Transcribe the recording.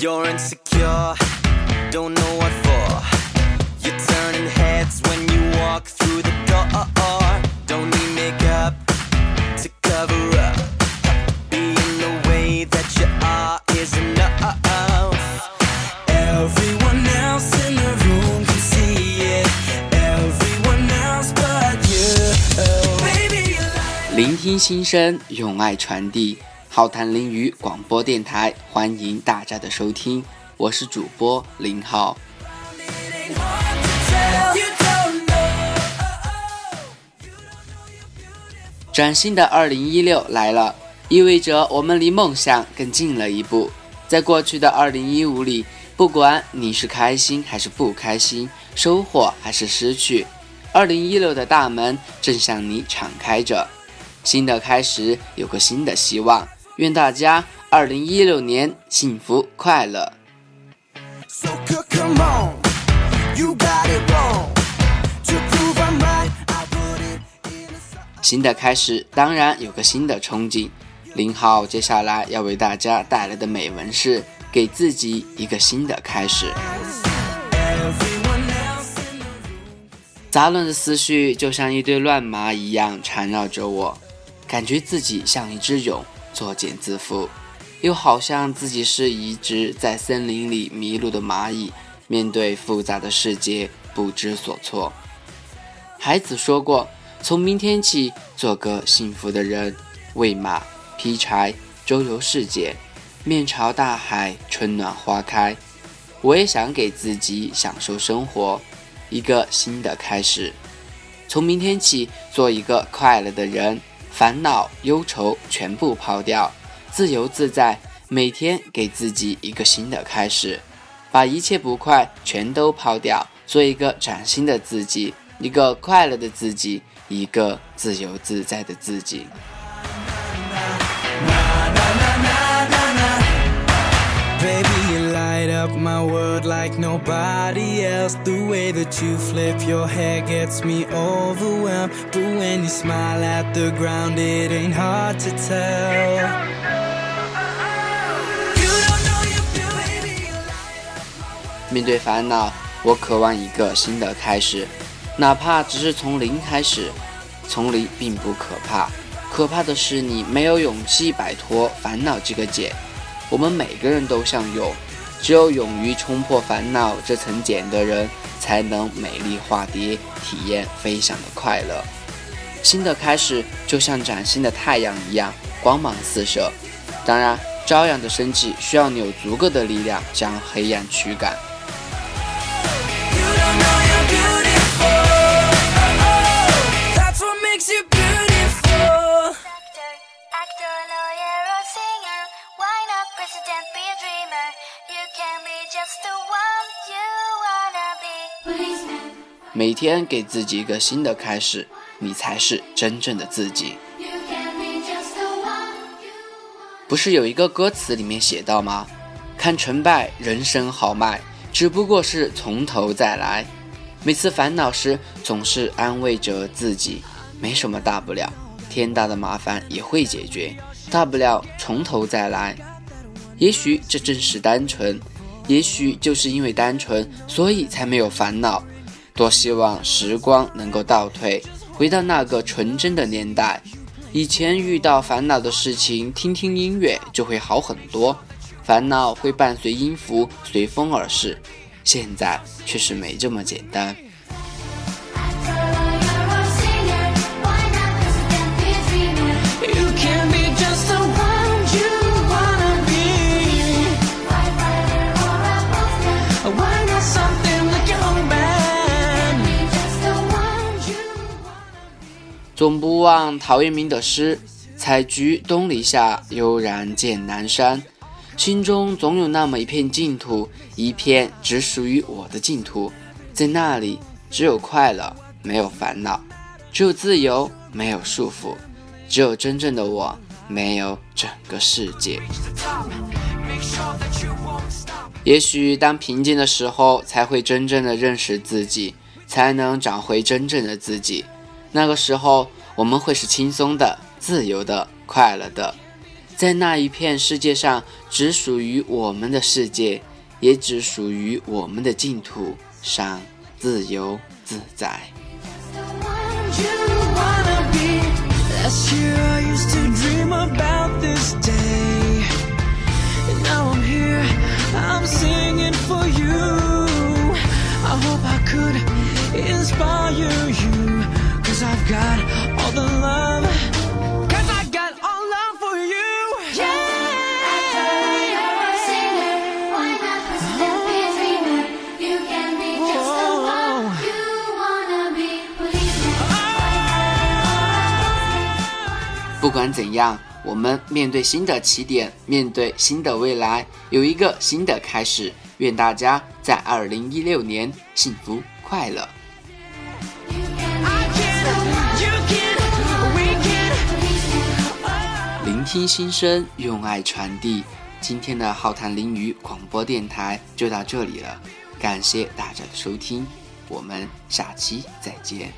You're insecure, don't know what for. You're turning heads when you walk through the door. Don't need makeup to cover up. Being the way that you are is enough. Everyone else in the room can see it. Everyone else but you. Baby, you like 聆听心声，用爱传递。 浩谈林语广播电台，欢迎大家的收听，我是主播林浩。崭新的二零一六来了，意味着我们离梦想更近了一步。在过去的二零一五里，不管你是开心还是不开心，收获还是失去，二零一六的大门正向你敞开着。新的开始，有个新的希望。愿大家二零一六年幸福快乐。So come on, you got it wrong. 新的开始，当然有个新的憧憬。林浩接下来要为大家带来的美文是：给自己一个新的开始。杂乱的思绪就像一堆乱麻一样缠绕着我，感觉自己像一只蛹，作茧自缚，又好像自己是一只在森林里迷路的蚂蚁，面对复杂的世界不知所措。孩子说过，从明天起做个幸福的人，喂马、劈柴、周游世界，面朝大海，春暖花开。我也想给自己享受生活，一个新的开始。从明天起，做一个快乐的人，烦恼、忧愁全部抛掉，自由自在。每天给自己一个新的开始，把一切不快全都抛掉，做一个崭新的自己，一个快乐的自己，一个自由自在的自己。Like nobody else. The way that you flip your hair gets me overwhelmed. But when you smile at the ground, it ain't hard to tell. You don't know you feel, baby. you 面对烦恼，我渴望一个新的开始，哪怕只是从零开始。从零并不可怕，可怕的是你没有勇气摆脱烦恼这个茧。我们每个人都像蛹，只有勇于冲破烦恼这层茧的人，才能美丽化蝶，体验飞翔的快乐。新的开始就像崭新的太阳一样，光芒四射。当然，朝阳的升起需要你有足够的力量将黑暗驱赶。每天给自己一个新的开始，你才是真正的自己。不是有一个歌词里面写到吗？看成败，人生豪迈，只不过是从头再来。每次烦恼时，总是安慰着自己，没什么大不了，天大的麻烦也会解决，大不了从头再来。也许这正是单纯，也许就是因为单纯，所以才没有烦恼。多希望时光能够倒退，回到那个纯真的年代。以前遇到烦恼的事情，听听音乐就会好很多，烦恼会伴随音符随风而逝。现在却是没这么简单。总不忘陶渊明的诗：“采菊东篱下，悠然见南山。”心中总有那么一片净土，一片只属于我的净土，在那里只有快乐，没有烦恼；只有自由，没有束缚；只有真正的我，没有整个世界。也许当平静的时候，才会真正的认识自己，才能找回真正的自己。那个时候，我们会是轻松的、自由的、快乐的。在那一片世界上，只属于我们的世界，也只属于我们的净土上自由自在。you wanna be. Last year I used to dream about 不管怎样，我们面对新的起点，面对新的未来，有一个新的开始。愿大家在二零一六年幸福快乐。聆听心声，用爱传递。今天的浩谈淋雨广播电台就到这里了，感谢大家的收听，我们下期再见。